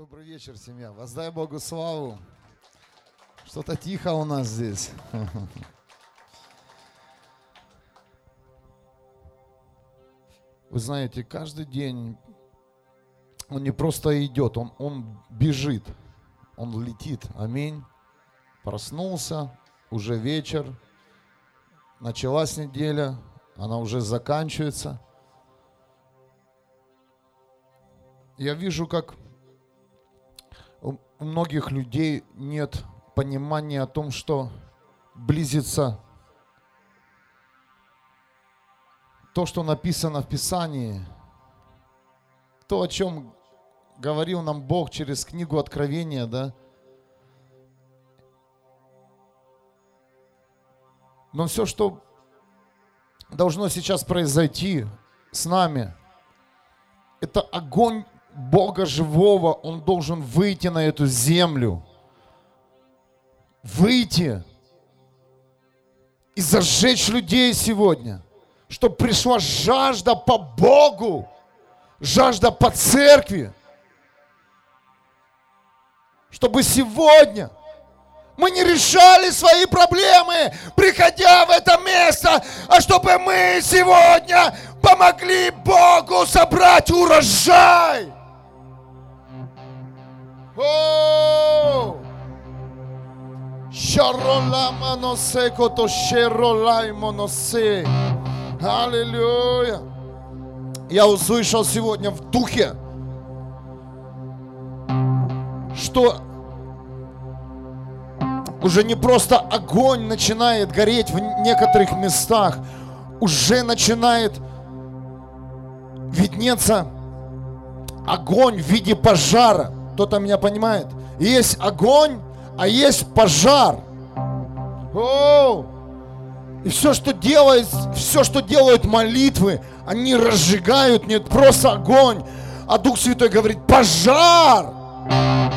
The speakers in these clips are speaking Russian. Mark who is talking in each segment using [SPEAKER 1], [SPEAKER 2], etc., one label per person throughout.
[SPEAKER 1] Добрый вечер, семья. Воздай Богу славу. Что-то тихо у нас здесь. Вы знаете, каждый день он не просто идет, он, он бежит, он летит. Аминь. Проснулся, уже вечер, началась неделя, она уже заканчивается. Я вижу, как у многих людей нет понимания о том, что близится то, что написано в Писании, то, о чем говорил нам Бог через книгу Откровения, да, Но все, что должно сейчас произойти с нами, это огонь Бога живого, Он должен выйти на эту землю. Выйти и зажечь людей сегодня, чтобы пришла жажда по Богу, жажда по церкви, чтобы сегодня мы не решали свои проблемы, приходя в это место, а чтобы мы сегодня помогли Богу собрать урожай. О! Аллилуйя. Я услышал сегодня в духе, что уже не просто огонь начинает гореть в некоторых местах, уже начинает виднеться огонь в виде пожара. Кто-то меня понимает? Есть огонь, а есть пожар. О! И все, что делает, все, что делают молитвы, они разжигают не просто огонь, а Дух Святой говорит, пожар,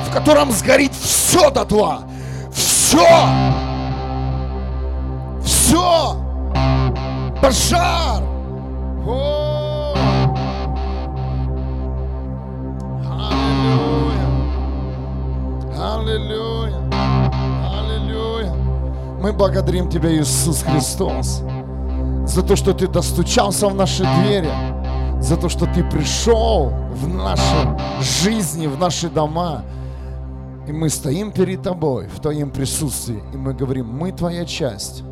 [SPEAKER 1] в котором сгорит все дотла. Все! Все! Пожар! О! Аллилуйя! Аллилуйя! Мы благодарим Тебя, Иисус Христос, за то, что Ты достучался в наши двери, за то, что Ты пришел в наши жизни, в наши дома, и мы стоим перед Тобой в Твоем присутствии, и мы говорим, мы Твоя часть,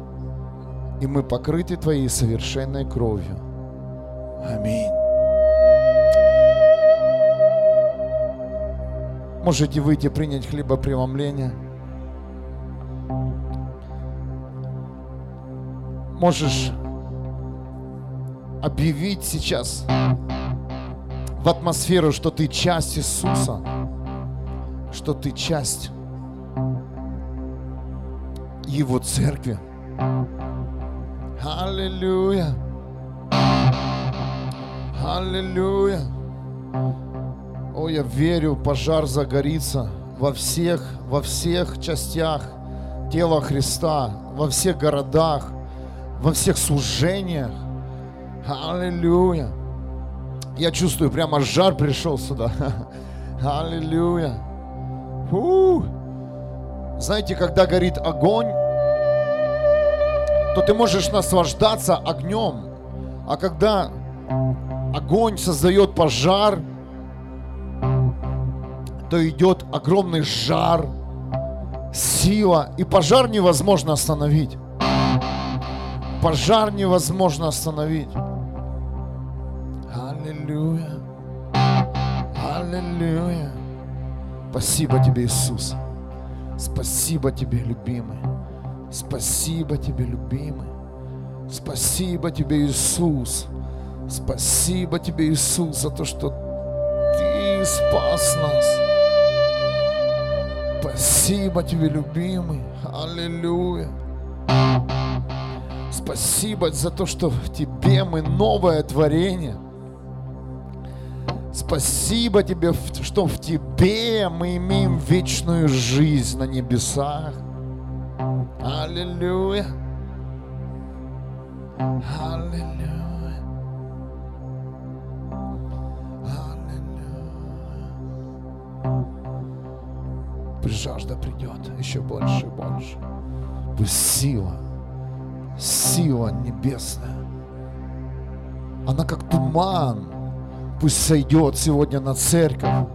[SPEAKER 1] и мы покрыты Твоей совершенной кровью. Аминь. Можете выйти принять хлебопреломление. Можешь объявить сейчас в атмосферу, что ты часть Иисуса что ты часть Его церкви. Аллилуйя. Аллилуйя. О, я верю, пожар загорится во всех, во всех частях тела Христа, во всех городах, во всех служениях. Аллилуйя. Я чувствую, прямо жар пришел сюда. Аллилуйя. Фу. Знаете, когда горит огонь, то ты можешь наслаждаться огнем. А когда огонь создает пожар, то идет огромный жар, сила, и пожар невозможно остановить. Пожар невозможно остановить. Аллилуйя. Аллилуйя. Спасибо тебе, Иисус. Спасибо тебе, любимый. Спасибо тебе, любимый. Спасибо тебе, Иисус. Спасибо тебе, Иисус, за то, что ты спас нас. Спасибо тебе, любимый. Аллилуйя. Спасибо за то, что в тебе мы новое творение – Спасибо тебе, что в тебе мы имеем вечную жизнь на небесах. Аллилуйя. Аллилуйя. Аллилуйя. Пусть жажда придет еще больше и больше. Пусть сила, сила небесная, она как туман, пусть сойдет сегодня на церковь,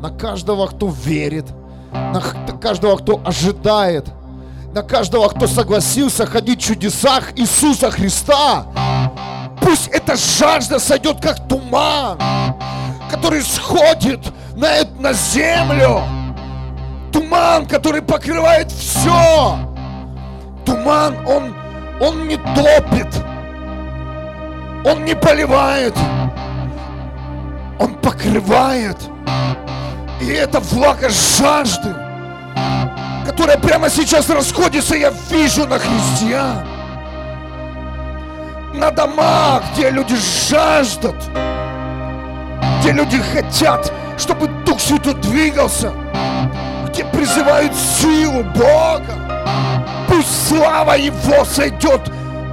[SPEAKER 1] на каждого, кто верит, на каждого, кто ожидает, на каждого, кто согласился ходить в чудесах Иисуса Христа. Пусть эта жажда сойдет как туман, который сходит на, на землю. Туман, который покрывает все. Туман, он, он не топит. Он не поливает. Он покрывает. И это влага жажды, которая прямо сейчас расходится, я вижу на христиан. На домах, где люди жаждут, где люди хотят, чтобы Дух Святой двигался, где призывают силу Бога. Пусть слава Его сойдет,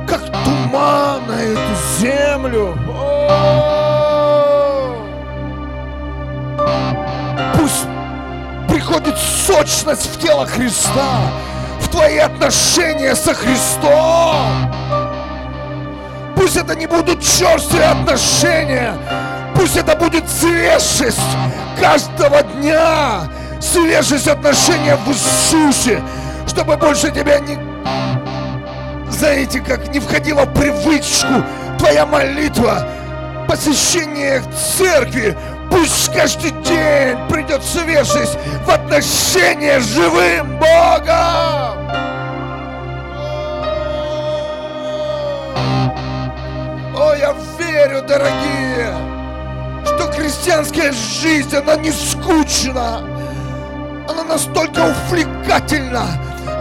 [SPEAKER 1] как туман на эту землю. Пусть приходит сочность в тело Христа, в твои отношения со Христом. Пусть это не будут черствые отношения, пусть это будет свежесть каждого дня, свежесть отношения в Иисусе, чтобы больше тебя не, знаете, как не входила в привычку твоя молитва, посещение церкви, Пусть каждый день придет свежесть в отношения с живым Богом. О, я верю, дорогие, что христианская жизнь, она не скучна. Она настолько увлекательна.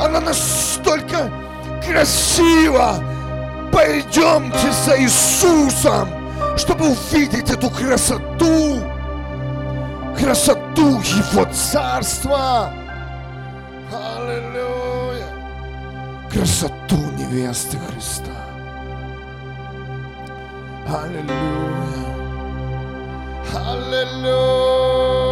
[SPEAKER 1] Она настолько красива. Пойдемте за Иисусом, чтобы увидеть эту красоту красоту Его Царства. Аллилуйя. Красоту невесты Христа. Аллилуйя. Аллилуйя.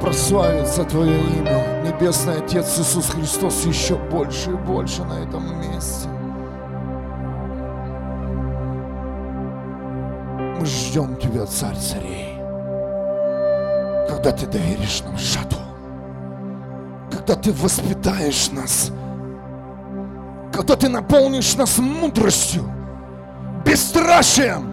[SPEAKER 1] Прославится Твое имя, Небесный Отец Иисус Христос, еще больше и больше на этом месте. Мы ждем Тебя, Царь Царей, когда Ты доверишь нам жатву, когда Ты воспитаешь нас, когда Ты наполнишь нас мудростью, бесстрашием.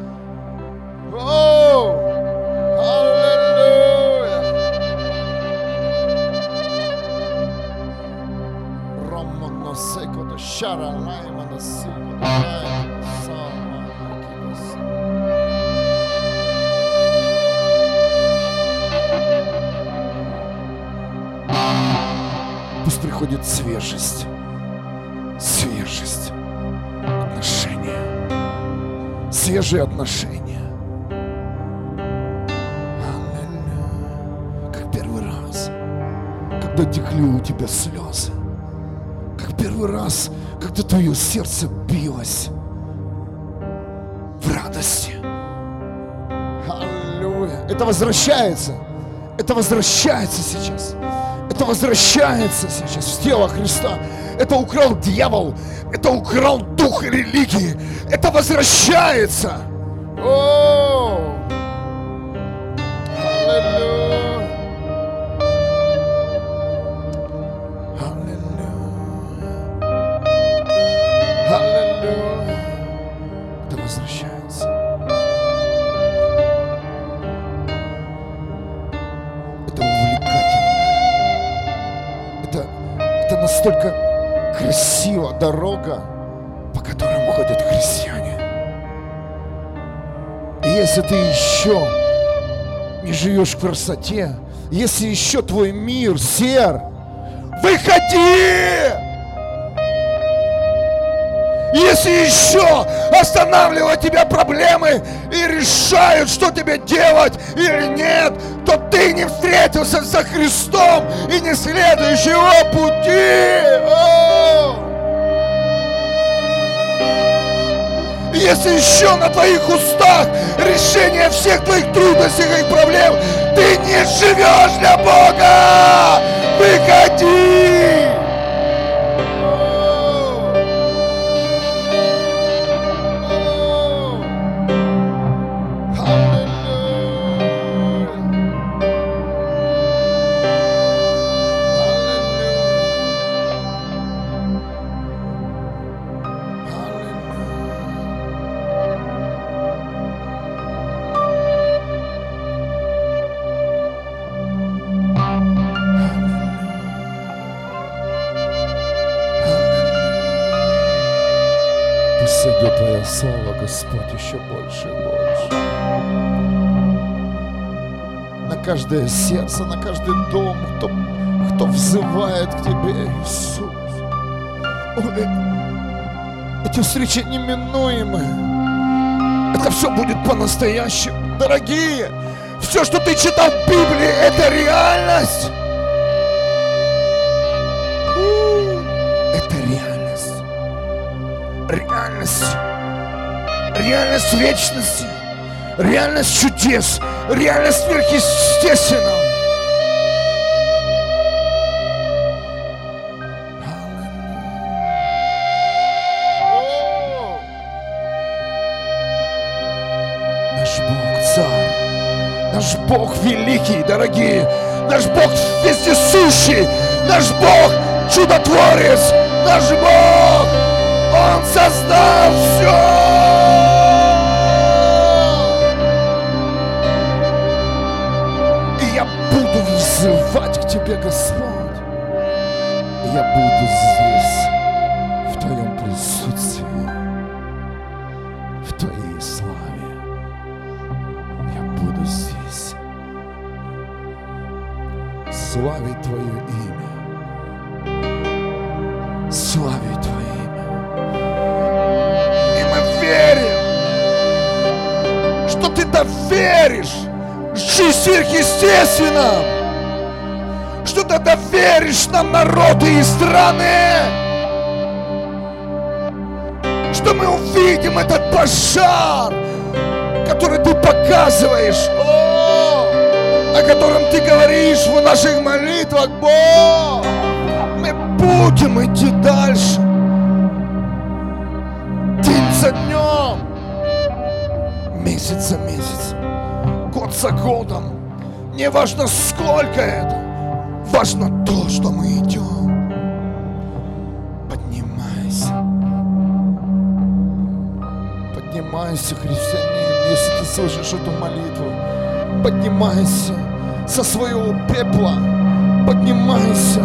[SPEAKER 1] Пусть приходит свежесть, свежесть, отношения, свежие отношения. Как первый раз, когда текли у тебя слезы, первый раз, когда твое сердце билось в радости. Аллилуйя. Это возвращается. Это возвращается сейчас. Это возвращается сейчас в тело Христа. Это украл дьявол. Это украл дух религии. Это возвращается. О! Если ты еще не живешь в красоте, если еще твой мир сер, выходи! Если еще останавливают тебя проблемы и решают, что тебе делать или нет, то ты не встретился со Христом и не следуешь его пути. Если еще на твоих устах решение всех твоих трудностей и проблем, ты не живешь для Бога. Выходи! Господь, еще больше и больше. На каждое сердце, на каждый дом, кто, кто взывает к Тебе, Иисус. Ой, эти встречи неминуемы. Это все будет по-настоящему. Дорогие, все, что ты читал в Библии, это реальность. Это реальность. Реальность реальность вечности, реальность чудес, реальность сверхъестественного. Наш Бог великий, дорогие, наш Бог вездесущий, наш Бог чудотворец, наш Бог, Он создал все. Взывать к Тебе, Господь. Я буду здесь, в Твоем присутствии, в Твоей славе. Я буду здесь. Славить Твое имя. Славить Твое имя. И мы верим, что Ты доверишь жизнь сверхъестественным что ты доверишь нам народы и страны. Что мы увидим этот пожар, который ты показываешь, о, о котором ты говоришь в наших молитвах, Бог. Мы будем идти дальше. День за днем, месяц за месяцем, год за годом. Не важно, сколько это. Важно то, что мы идем. Поднимайся. Поднимайся, христианин, если ты слышишь эту молитву. Поднимайся со своего пепла. Поднимайся.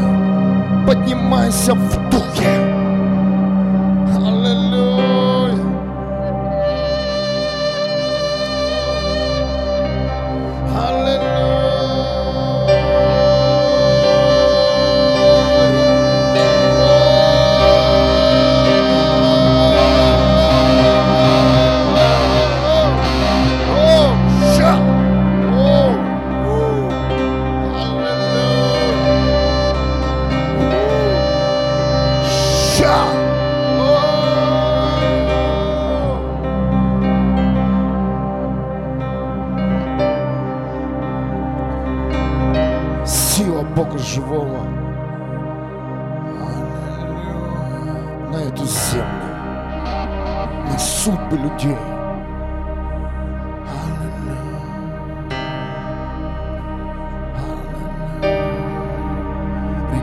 [SPEAKER 1] Поднимайся в духе.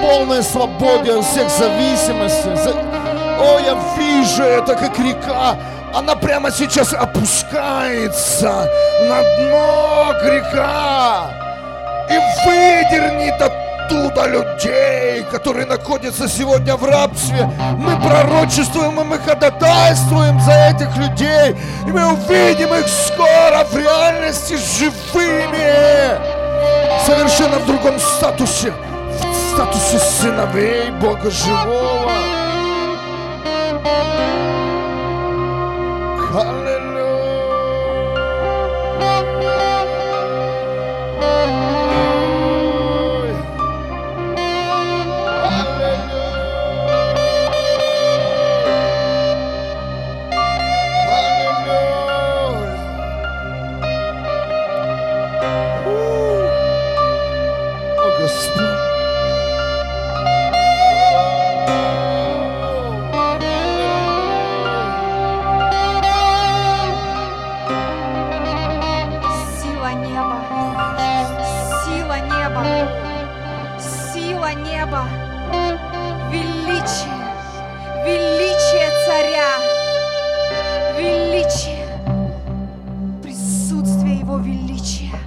[SPEAKER 1] полной свободе от всех зависимостей. О, я вижу это как река, она прямо сейчас опускается на дно река и выдернет оттуда людей, которые находятся сегодня в рабстве. Мы пророчествуем и мы ходатайствуем за этих людей. И мы увидим их скоро в реальности живыми. Совершенно в другом статусе. В статусе сыновей Бога живого.
[SPEAKER 2] неба, сила неба, величие, величие царя, величие, присутствие его величия,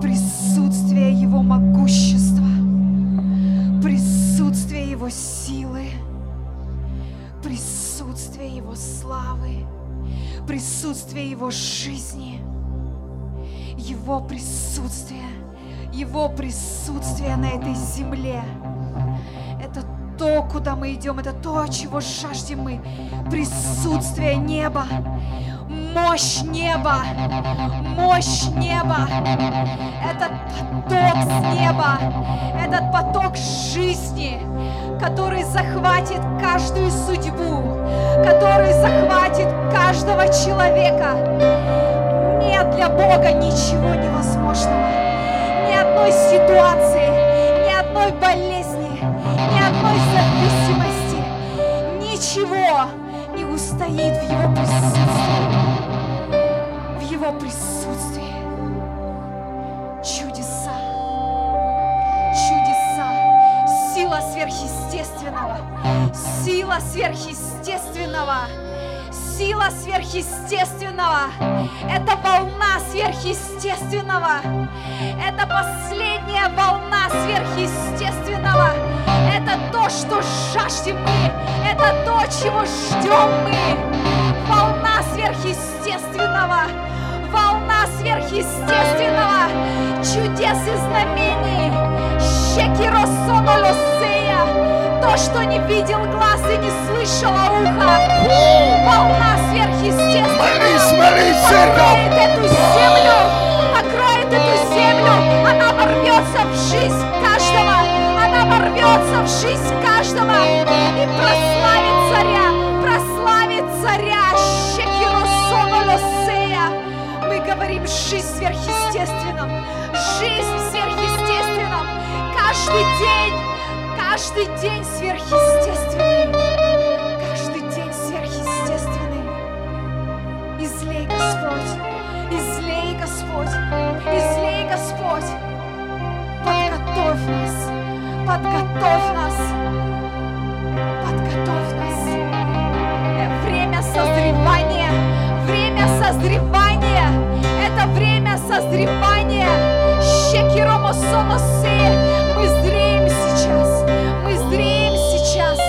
[SPEAKER 2] присутствие его могущества, присутствие его силы, присутствие его славы, присутствие его жизни, его присутствие – идем, это то, чего жаждем мы. Присутствие неба, мощь неба, мощь неба, этот поток с неба, этот поток жизни, который захватит каждую судьбу, который захватит каждого человека. Нет для Бога ничего невозможного, одной ситуации, ни одной болезни, ни одной зависимости ничего не устоит в Его присутствии. В Его присутствии. Чудеса. Чудеса. Сила сверхъестественного. Сила сверхъестественного сила сверхъестественного. Это волна сверхъестественного. Это последняя волна сверхъестественного. Это то, что жаждем мы. Это то, чего ждем мы. Волна сверхъестественного. Волна сверхъестественного. Чудес и знамений. Щекиросонолосея. То, что не видел глаз и не слышало ухо. Волна сверхъестественного.
[SPEAKER 1] Молись, молись,
[SPEAKER 2] покроет эту землю. Покроет эту землю. Она ворвется в жизнь каждого ворвется в жизнь каждого и прославит царя, прославит царя. Мы говорим жизнь сверхъестественном, жизнь сверхъестественном. Каждый день, каждый день сверхъестественный. Каждый день сверхъестественный. Излей, Господь, излей, Господь, излей, Господь. Подготовь нас подготовь нас, подготовь нас. Э, время созревания, время созревания, это время созревания. Щекиромосоносе, мы зреем сейчас, мы зреем сейчас,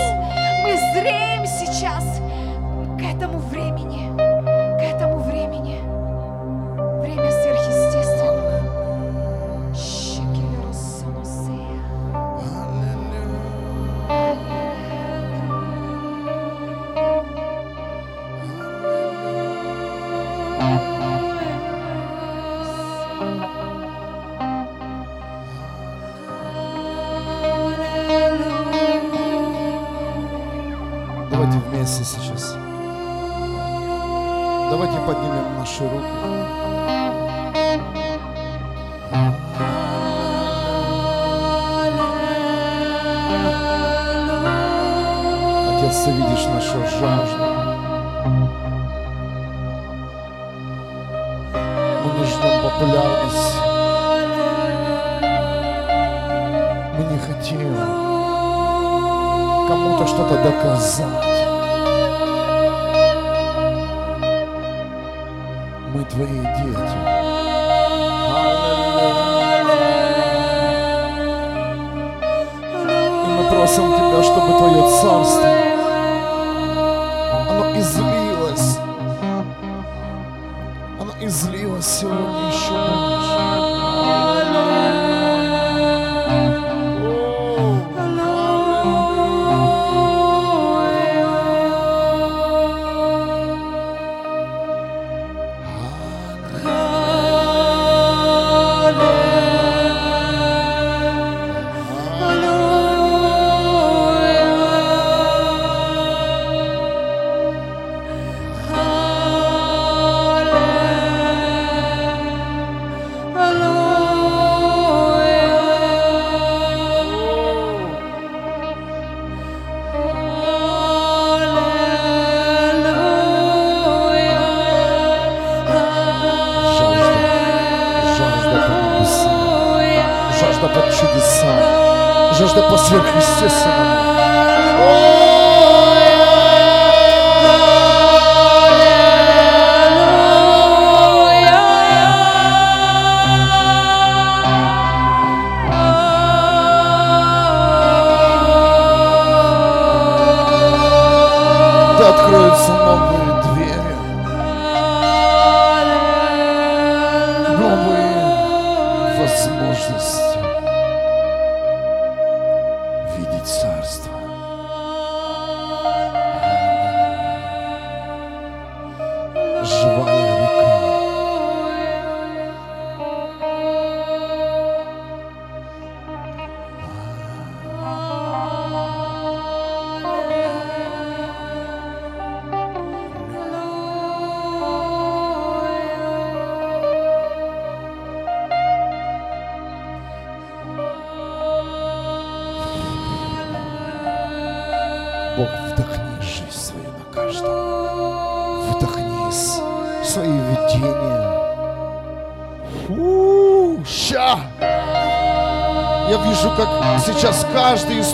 [SPEAKER 1] наши руки. Отец, ты видишь нашу жажду. популярность. Мы не хотим кому-то что-то доказать. Тебя, чтобы Твое царство, Jesus.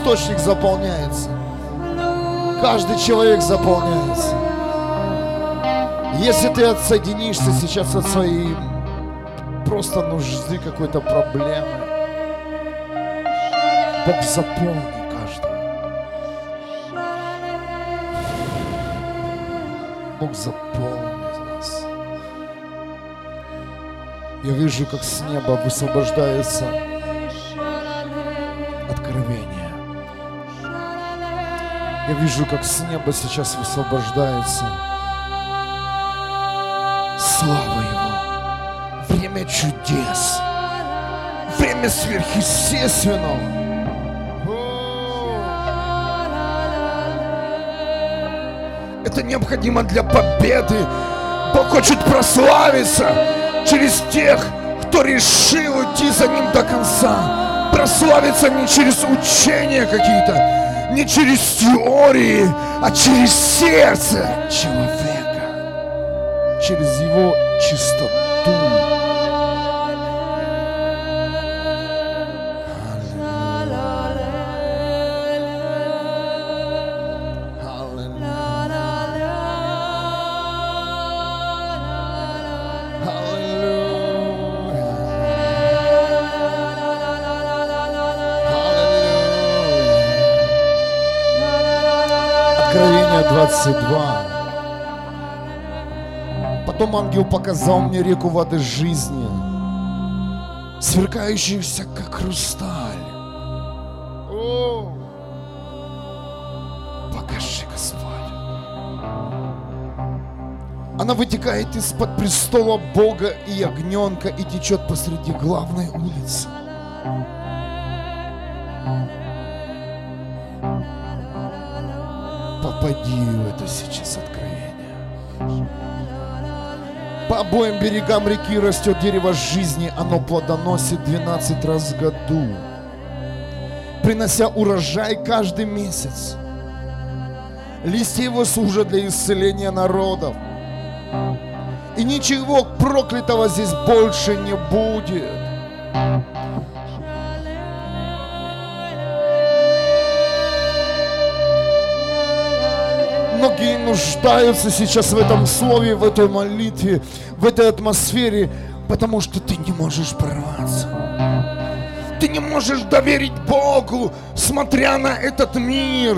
[SPEAKER 1] Источник заполняется. Каждый человек заполняется. Если ты отсоединишься сейчас от своей просто нужды какой-то проблемы, Бог заполни каждого. Бог заполнит нас. Я вижу, как с неба высвобождается Я вижу, как с неба сейчас высвобождается слава Его. Время чудес. Время сверхъестественного. Это необходимо для победы. Бог хочет прославиться через тех, кто решил идти за Ним до конца. Прославиться не через учения какие-то, не через теории, а через сердце человека, через его чистоту. 22. Потом ангел показал мне реку воды жизни, сверкающуюся, как хрусталь. О! Покажи, Господь. Она вытекает из-под престола Бога и ягненка и течет посреди главной улицы. Попади в это сейчас откровение. По обоим берегам реки растет дерево жизни, оно плодоносит 12 раз в году, принося урожай каждый месяц. Листья его служат для исцеления народов. И ничего проклятого здесь больше не будет. Нуждаются сейчас в этом слове, в этой молитве, в этой атмосфере, потому что ты не можешь прорваться. Ты не можешь доверить Богу, смотря на этот мир,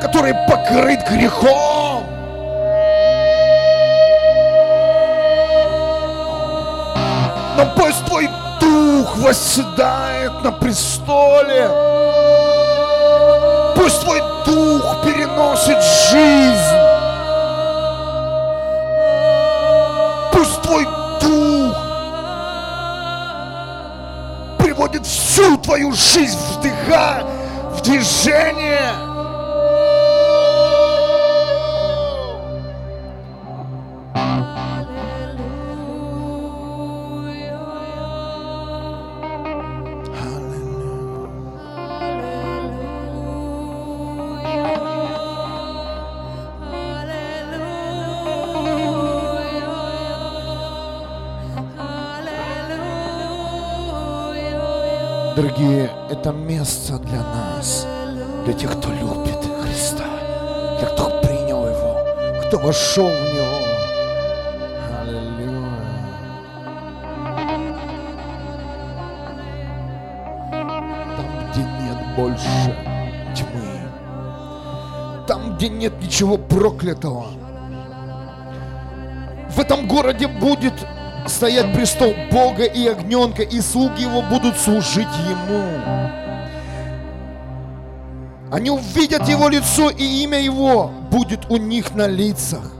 [SPEAKER 1] который покрыт грехом. Но пусть твой дух восседает на престоле. Пусть твой дух переносит жизнь. Приводит всю твою жизнь в дыха, в движение. Это место для нас, для тех, кто любит Христа, для кто принял Его, кто вошел в Него. Там, где нет больше тьмы, там, где нет ничего проклятого, в этом городе будет стоять престол Бога и огненка, и слуги его будут служить ему. Они увидят его лицо, и имя его будет у них на лицах.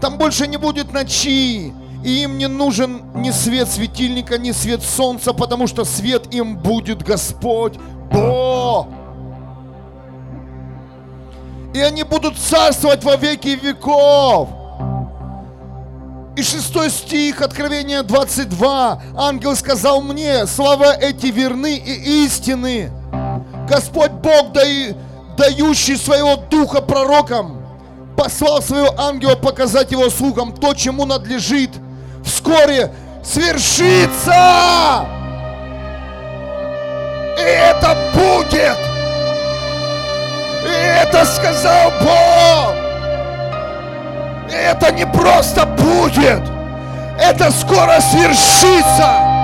[SPEAKER 1] Там больше не будет ночи, и им не нужен ни свет светильника, ни свет солнца, потому что свет им будет Господь Бог. И они будут царствовать во веки веков. И шестой стих, Откровения 22. Ангел сказал мне, слова эти верны и истины. Господь Бог, дающий своего духа пророкам, послал своего ангела показать его слугам то, чему надлежит вскоре свершиться. И это будет. И это сказал Бог. Это не просто будет. Это скоро свершится.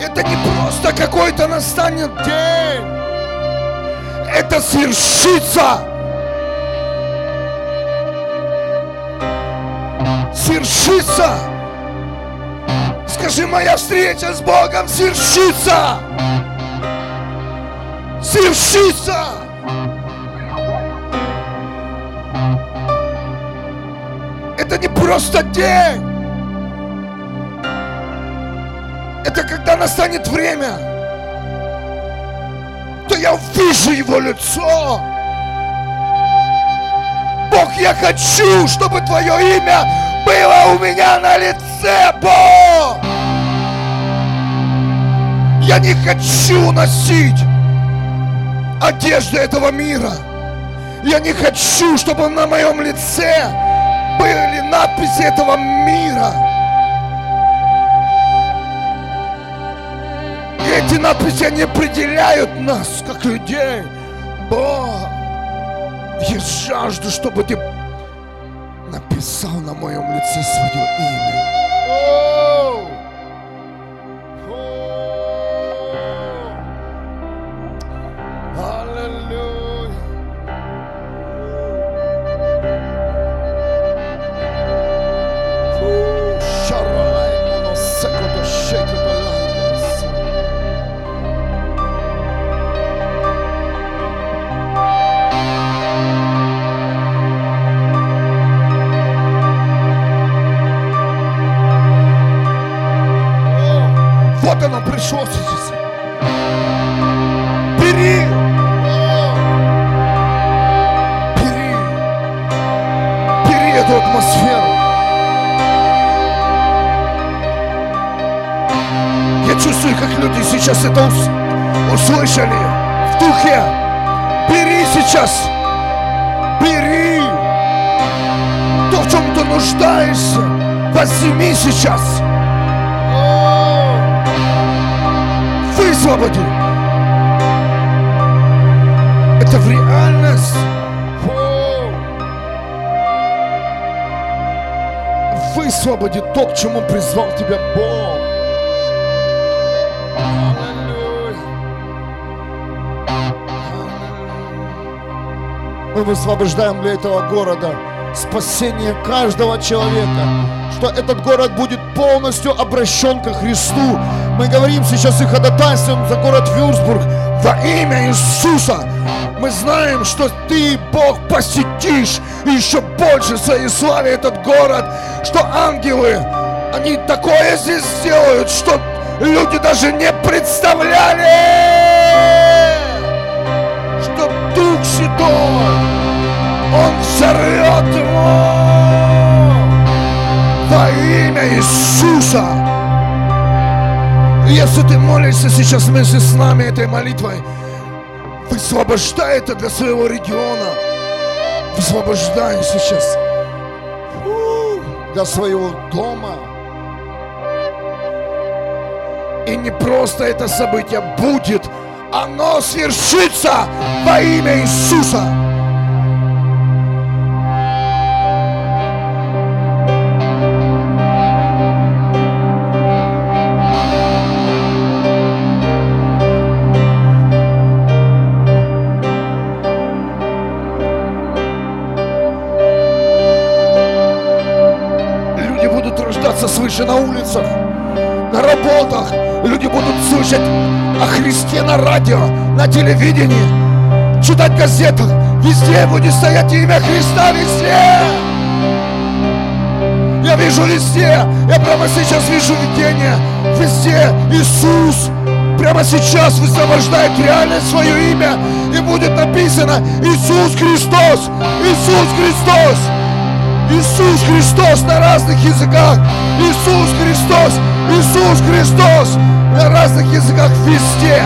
[SPEAKER 1] Это не просто какой-то настанет день. Это свершится. Свершится. Скажи, моя встреча с Богом свершится. Свершится. Это не просто день. Это когда настанет время, то я увижу его лицо. Бог, я хочу, чтобы Твое имя было у меня на лице, Бог. Я не хочу носить одежды этого мира. Я не хочу, чтобы на моем лице были надписи этого мира. И эти надписи, они определяют нас, как людей. Бог, я жажду, чтобы ты написал на моем лице свое имя. Ус- услышали в духе. Бери сейчас! Бери! То,
[SPEAKER 3] в чем ты нуждаешься, возьми сейчас. Высвободи. Это в реальность. Высвободи то, к чему призвал тебя Бог.
[SPEAKER 1] Мы высвобождаем для этого города спасение каждого человека, что этот город будет полностью обращен ко Христу. Мы говорим сейчас и ходатайствуем за город Вюрсбург во имя Иисуса. Мы знаем, что Ты, Бог, посетишь еще больше своей славе этот город, что ангелы, они такое здесь сделают, что люди даже не представляли, что Дух Святой, Он взорвет его во имя Иисуса. Если ты молишься сейчас вместе с нами этой молитвой, высвобождай это для своего региона. Высвобождай сейчас для своего дома. И не просто это событие будет, оно свершится во имя Иисуса. Свыше на улицах, на работах. Люди будут слышать о Христе на радио, на телевидении, читать газеты. Везде будет стоять имя Христа, везде. Я вижу везде, я прямо сейчас вижу видение. Везде Иисус прямо сейчас высвобождает реально свое имя. И будет написано Иисус Христос, Иисус Христос. Иисус Христос на разных языках. Иисус Христос, Иисус Христос на разных языках везде.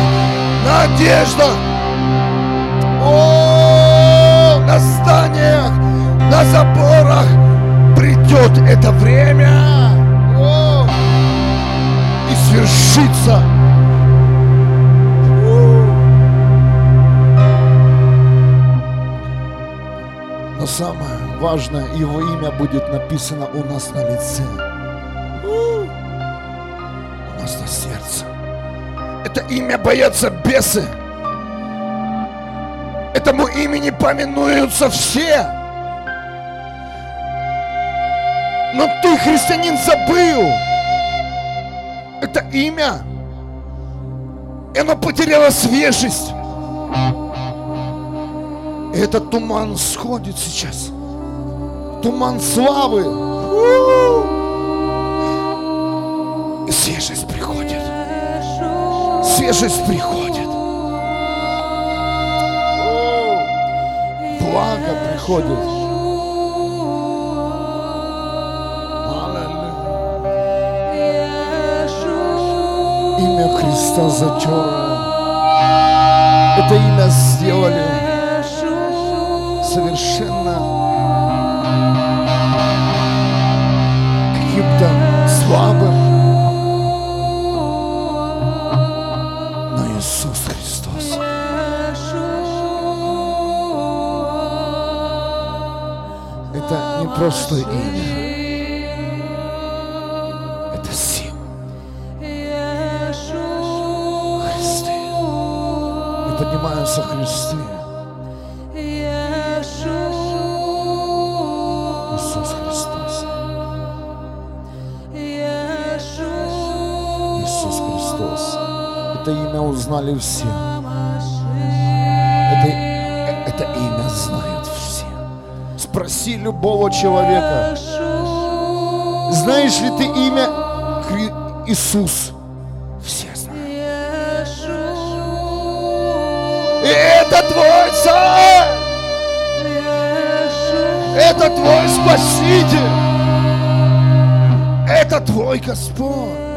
[SPEAKER 1] На одеждах. О, на зданиях, на заборах. Придет это время. О, и свершится. Но самое важное, Его имя будет написано у нас на лице.
[SPEAKER 3] Имя боятся бесы. Этому имени поминуются все. Но ты, христианин, забыл. Это имя. И оно потеряло свежесть. И этот туман сходит сейчас. Туман славы. И свежесть. Свежесть приходит.
[SPEAKER 1] Благо приходит. Имя Христа затерло. Это имя сделали совершенно каким-то слабым. Просто имя, это сила Христе. И поднимаются Христы. Иисус Христос. Иисус Христос. Это имя узнали все. Спроси любого человека. Знаешь ли ты имя Иисус? Все знают.
[SPEAKER 3] И это твой царь! Это твой спаситель! Это твой Господь!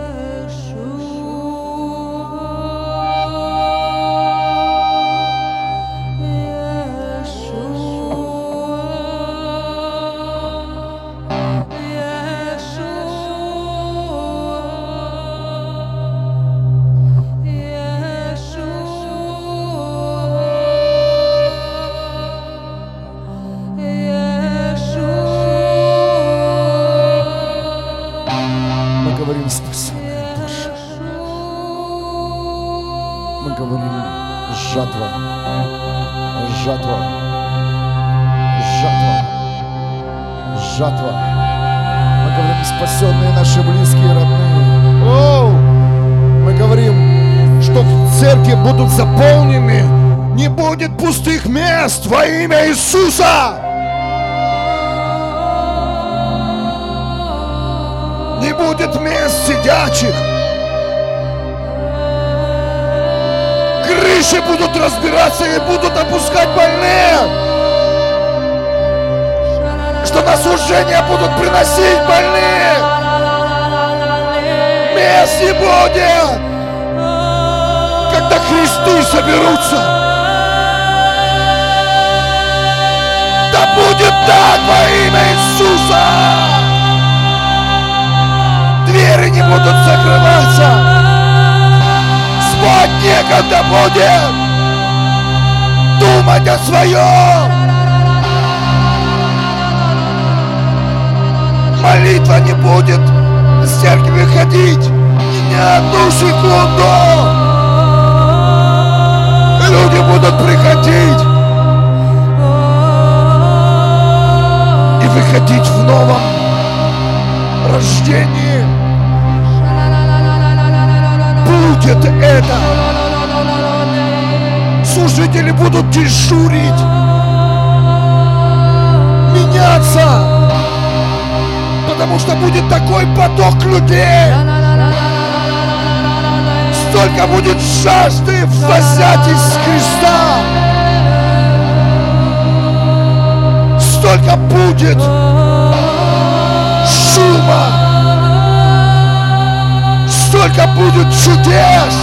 [SPEAKER 1] Во имя Иисуса. Не будет мест сидячих. Крыши будут разбираться и будут опускать больных. Что на служение будут приносить больных. Мест не будет. Когда кресты соберутся. Да будет так во имя Иисуса. Двери не будут закрываться. Спать некогда будет. Думать о своем. Молитва не будет с церкви выходить ни одну секунду. Люди будут приходить выходить в новом рождении. Будет это. Служители будут дежурить, меняться, потому что будет такой поток людей. Столько будет жажды взять из креста. Столько будет шума. Столько будет чудес.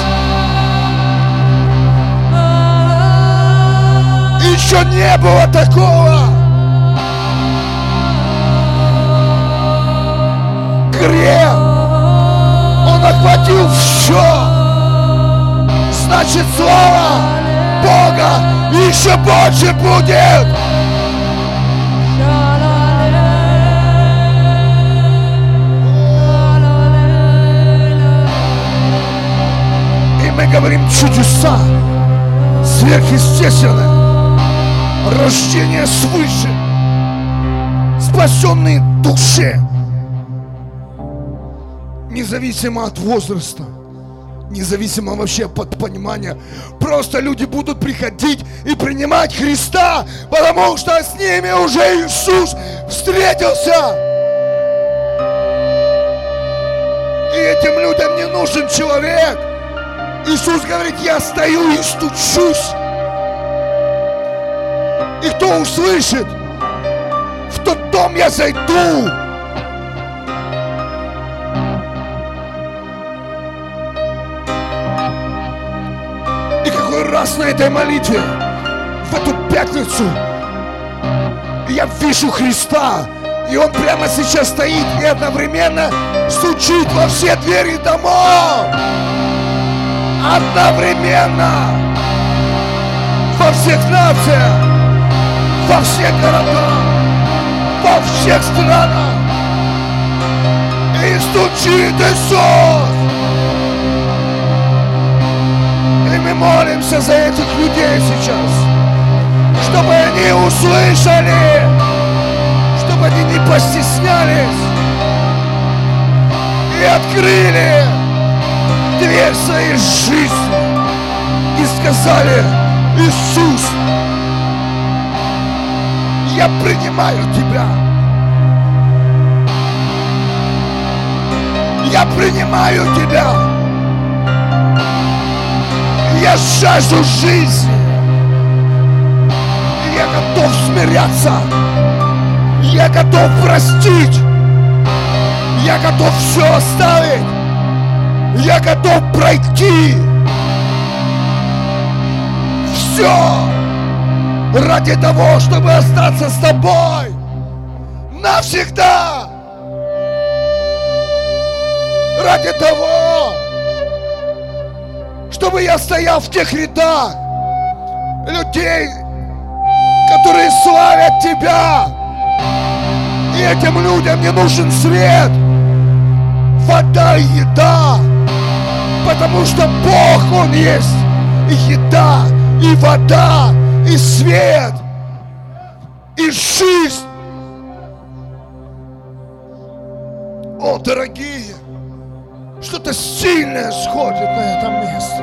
[SPEAKER 1] Еще не было такого. Грех, он охватил все. Значит, слово Бога еще больше будет. Говорим чудеса, сверхъестественное, рождение свыше, спасенные души, независимо от возраста, независимо вообще от понимания. Просто люди будут приходить и принимать Христа, потому что с ними уже Иисус встретился. И этим людям не нужен человек. Иисус говорит, я стою и стучусь. И кто услышит, в тот дом я зайду. И какой раз на этой молитве, в эту пятницу, я вижу Христа, и Он прямо сейчас стоит и одновременно стучит во все двери домов. Одновременно. Во всех нациях, во всех городах, во всех странах. И стучит Иисус. И мы молимся за этих людей сейчас, чтобы они услышали, чтобы они не постеснялись и открыли дверь своей жизни и сказали, Иисус, я принимаю Тебя. Я принимаю Тебя. Я жажду жизни. Я готов смиряться. Я готов простить. Я готов все оставить. Я готов пройти. Все ради того, чтобы остаться с тобой навсегда. Ради того, чтобы я стоял в тех рядах людей, которые славят Тебя. И этим людям не нужен свет. вода и еда. Потому что Бог, Он есть и еда, и вода, и свет, и жизнь. О, дорогие, что-то сильное сходит на этом месте.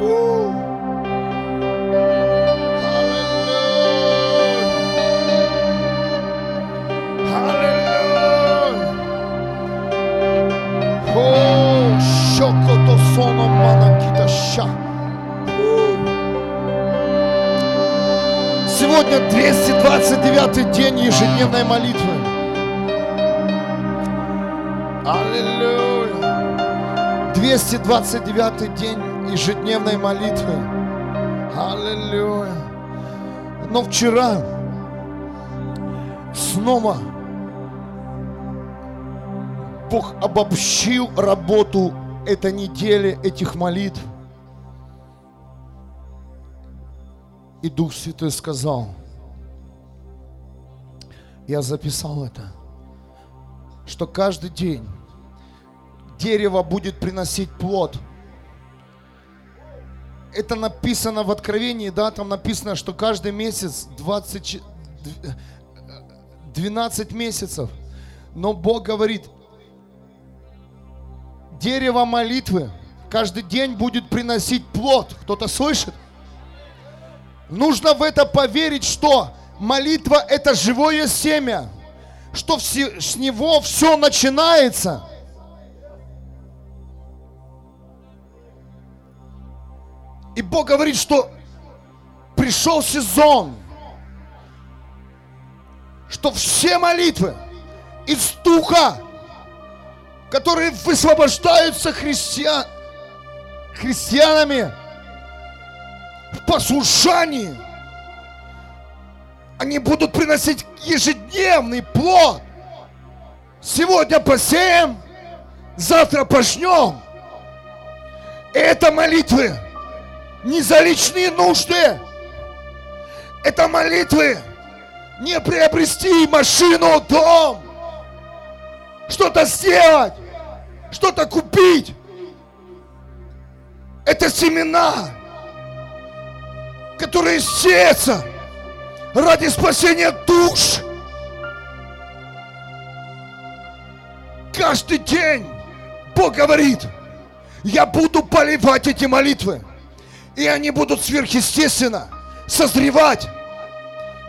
[SPEAKER 1] У. соно манакита ща. Сегодня 229 день ежедневной молитвы. Аллилуйя. 229 день ежедневной молитвы. Аллилуйя. Но вчера снова Бог обобщил работу этой недели, этих молитв. И Дух Святой сказал, я записал это, что каждый день дерево будет приносить плод. Это написано в Откровении, да, там написано, что каждый месяц 20, ч- дв- 12 месяцев. Но Бог говорит, дерево молитвы каждый день будет приносить плод. Кто-то слышит? Нужно в это поверить, что молитва это живое семя, что с него все начинается. И Бог говорит, что пришел сезон, что все молитвы из духа, которые высвобождаются христиан, христианами в послушании, они будут приносить ежедневный плод. Сегодня посеем, завтра пожнем. Это молитвы не за личные нужды. Это молитвы не приобрести машину, дом, что-то сделать, что-то купить. Это семена, которые сеются ради спасения душ. Каждый день Бог говорит, я буду поливать эти молитвы, и они будут сверхъестественно созревать.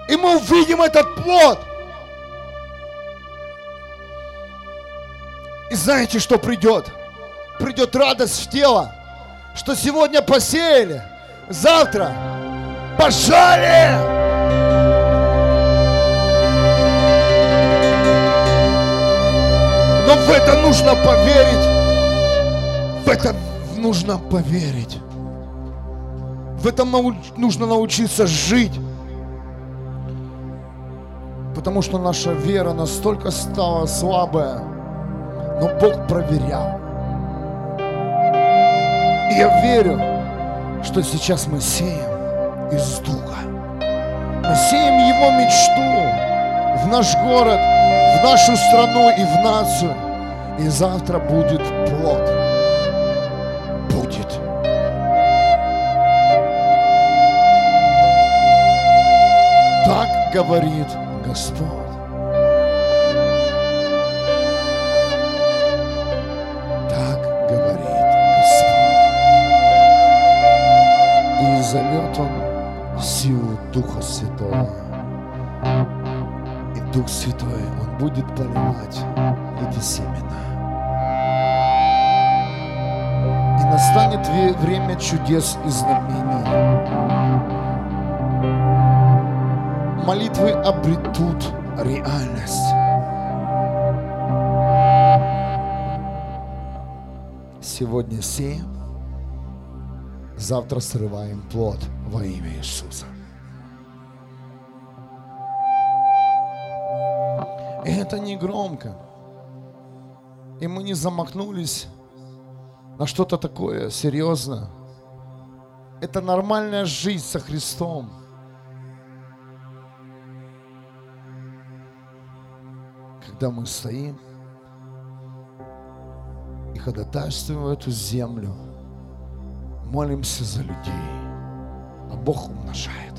[SPEAKER 1] И мы увидим этот плод. И знаете, что придет? Придет радость в тело, что сегодня посеяли, завтра пожали. Но в это нужно поверить. В это нужно поверить. В этом нужно научиться жить. Потому что наша вера настолько стала слабая. Но Бог проверял. И я верю, что сейчас мы сеем из Духа. Мы сеем Его мечту в наш город, в нашу страну и в нацию. И завтра будет плод. Будет. Так говорит Господь. Зальет Он силу Духа Святого. И Дух Святой, Он будет поливать эти семена. И настанет время чудес и знамений. Молитвы обретут реальность. Сегодня сеем, завтра срываем плод во имя Иисуса. И это не громко. И мы не замахнулись на что-то такое серьезное. Это нормальная жизнь со Христом. Когда мы стоим ходатайствуем в эту землю, молимся за людей, а Бог умножает.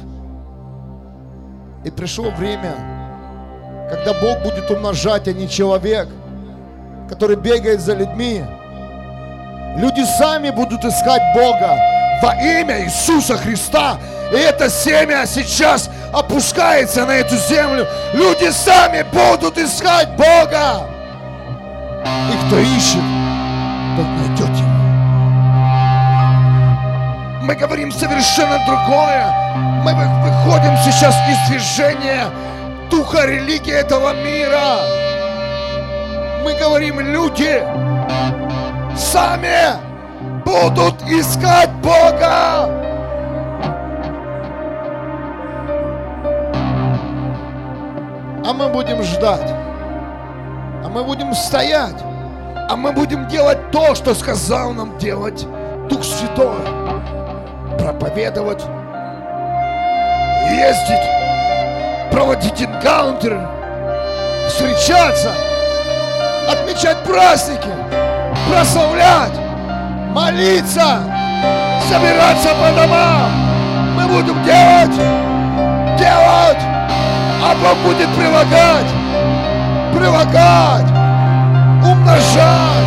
[SPEAKER 1] И пришло время, когда Бог будет умножать, а не человек, который бегает за людьми. Люди сами будут искать Бога во имя Иисуса Христа. И это семя сейчас опускается на эту землю. Люди сами будут искать Бога. И кто ищет, тот найдет Мы говорим совершенно другое. Мы выходим сейчас из движения духа религии этого мира. Мы говорим, люди сами будут искать Бога. А мы будем ждать. А мы будем стоять. А мы будем делать то, что сказал нам делать Дух Святой. Проповедовать, ездить, проводить энкаунтеры, встречаться, отмечать праздники, прославлять, молиться, собираться по домам. Мы будем делать, делать, а Бог будет прилагать, прилагать, умножать.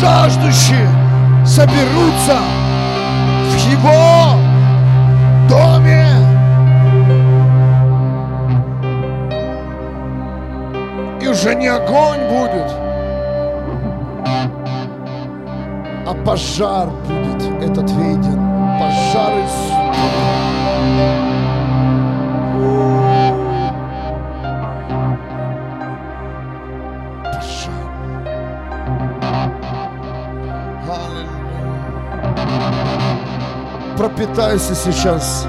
[SPEAKER 1] Жаждущие соберутся Его доме. И уже не огонь будет, а пожар будет этот виден. Пожар из Пропитайся сейчас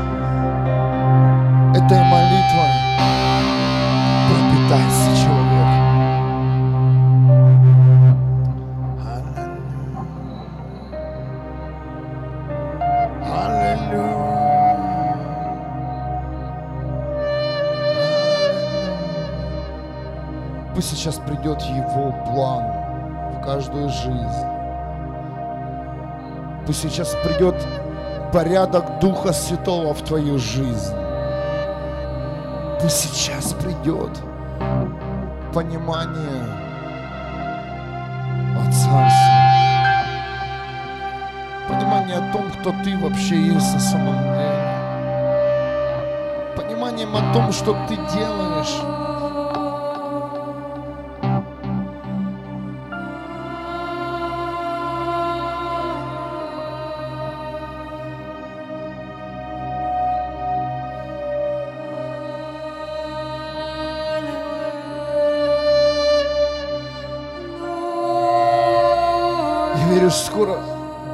[SPEAKER 1] этой молитвой. Пропитайся, человек. Пусть сейчас придет Его план в каждую жизнь. Пусть сейчас придет порядок Духа Святого в твою жизнь. Пусть сейчас придет понимание о Царстве. Понимание о том, кто ты вообще есть на самом деле. Пониманием о том, что ты делаешь.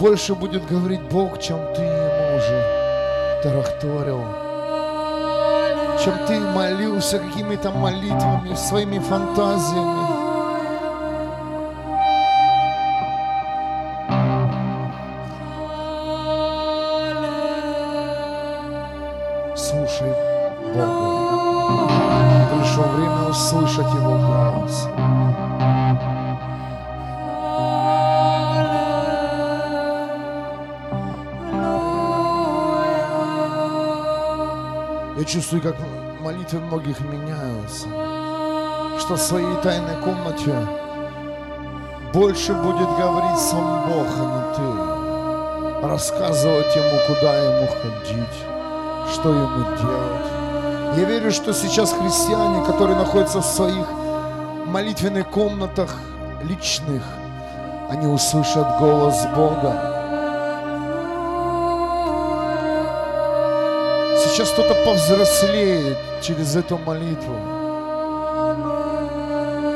[SPEAKER 1] Больше будет говорить Бог, чем ты ему уже тарахторил. Чем ты молился какими-то молитвами, своими фантазиями. Слушай Бога. Пришло время услышать Его голос. Я чувствую, как молитвы многих меняются. Что в своей тайной комнате больше будет говорить сам Бог, а не ты. Рассказывать ему, куда ему ходить, что ему делать. Я верю, что сейчас христиане, которые находятся в своих молитвенных комнатах личных, они услышат голос Бога. Сейчас кто-то повзрослеет через эту молитву.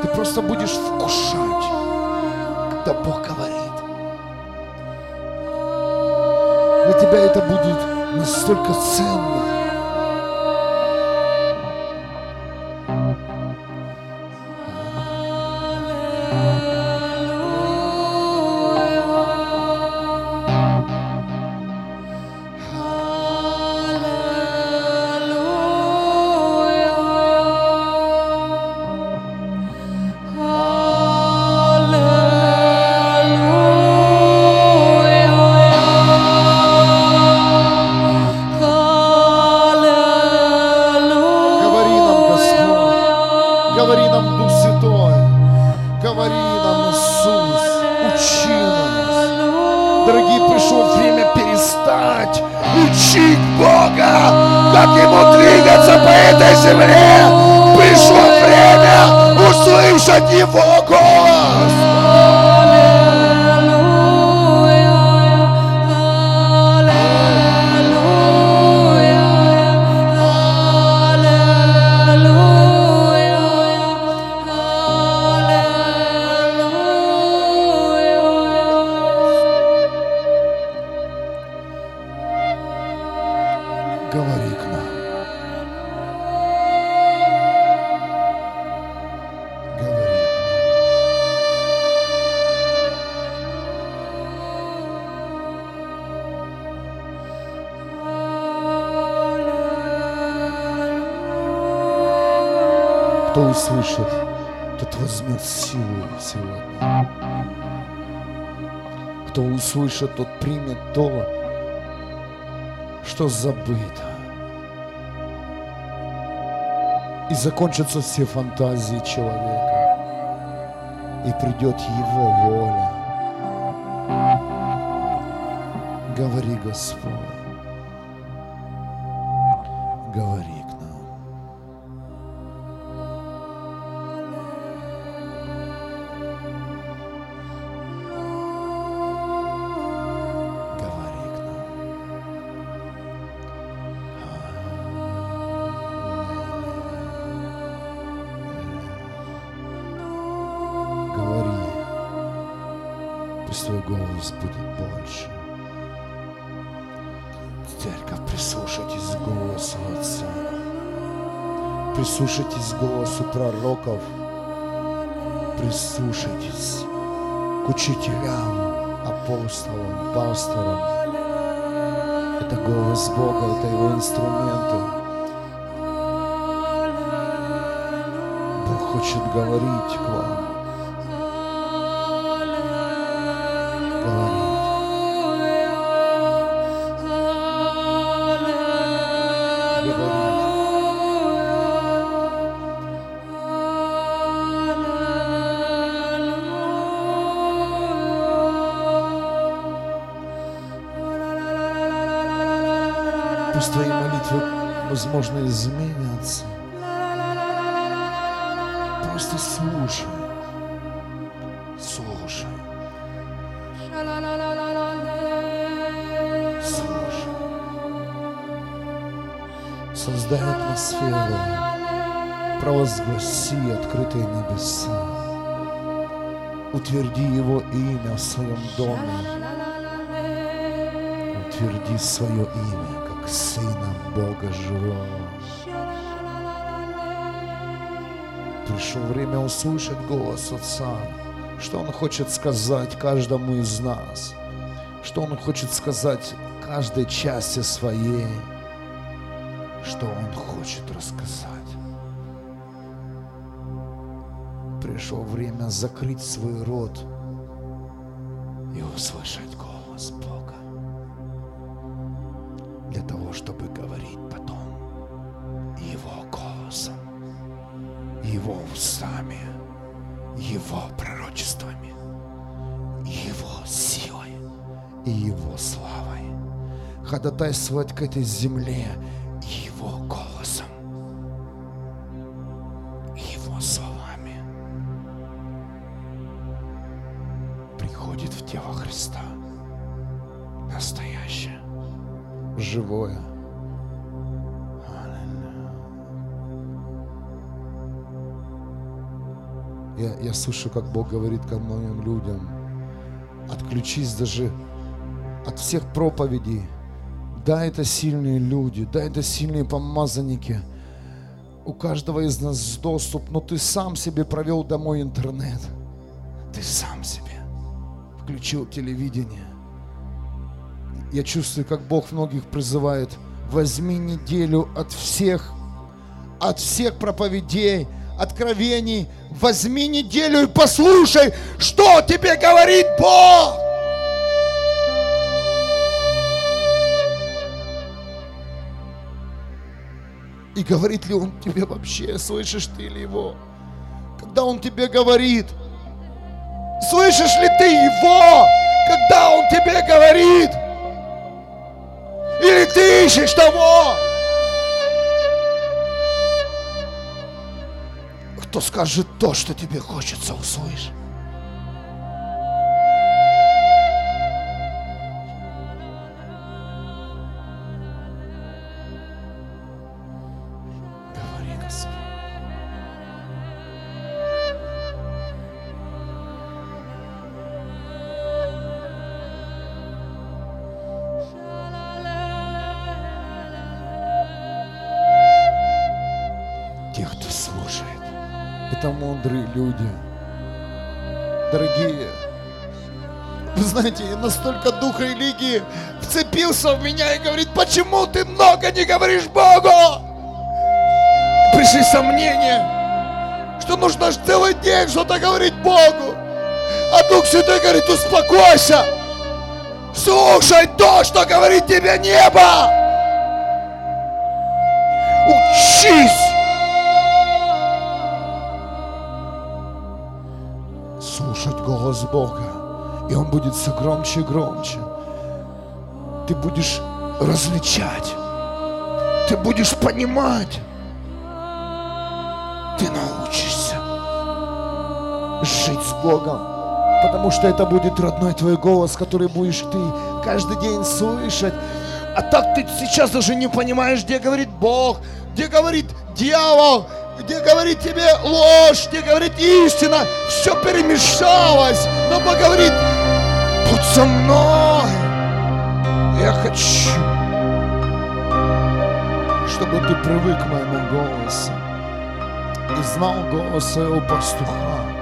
[SPEAKER 1] Ты просто будешь вкушать, когда Бог говорит. Для тебя это будет настолько ценно. Услышать услышит, тот примет то, что забыто. И закончатся все фантазии человека. И придет его воля. Говори, Господь. Пророков. Прислушайтесь к учителям, апостолам, пасторам. Это голос Бога, это Его инструменты. Бог хочет говорить к вам. Утверди Его имя в своем доме. Утверди свое имя, как Сына Бога Живого. Пришло время услышать голос Отца, что Он хочет сказать каждому из нас, что Он хочет сказать каждой части своей, Закрыть свой рот и услышать голос Бога для того, чтобы говорить потом Его голосом, Его устами, Его пророчествами, Его силой и Его славой. Ходатайствовать к этой земле слышу, как Бог говорит ко многим людям, отключись даже от всех проповедей. Да, это сильные люди, да, это сильные помазанники. У каждого из нас доступ, но ты сам себе провел домой интернет. Ты сам себе включил телевидение. Я чувствую, как Бог многих призывает, возьми неделю от всех, от всех проповедей, откровений, возьми неделю и послушай, что тебе говорит Бог. И говорит ли Он тебе вообще, слышишь ты ли Его? Когда Он тебе говорит, слышишь ли ты Его, когда Он тебе говорит? Или ты ищешь того, кто скажет то, что тебе хочется услышать. Это мудрые люди. Дорогие, вы знаете, я настолько дух религии вцепился в меня и говорит, почему ты много не говоришь Богу? Пришли сомнения, что нужно целый день что-то говорить Богу. А Дух Святой говорит, успокойся. Слушай то, что говорит тебе небо. Бога. И Он будет все громче и громче. Ты будешь различать. Ты будешь понимать. Ты научишься жить с Богом. Потому что это будет родной твой голос, который будешь ты каждый день слышать. А так ты сейчас даже не понимаешь, где говорит Бог, где говорит дьявол, где говорит тебе ложь, где говорит истина. Все перемешалось. Но Бог говорит, будь со мной. Я хочу, чтобы ты привык к моему голосу и знал голос своего пастуха.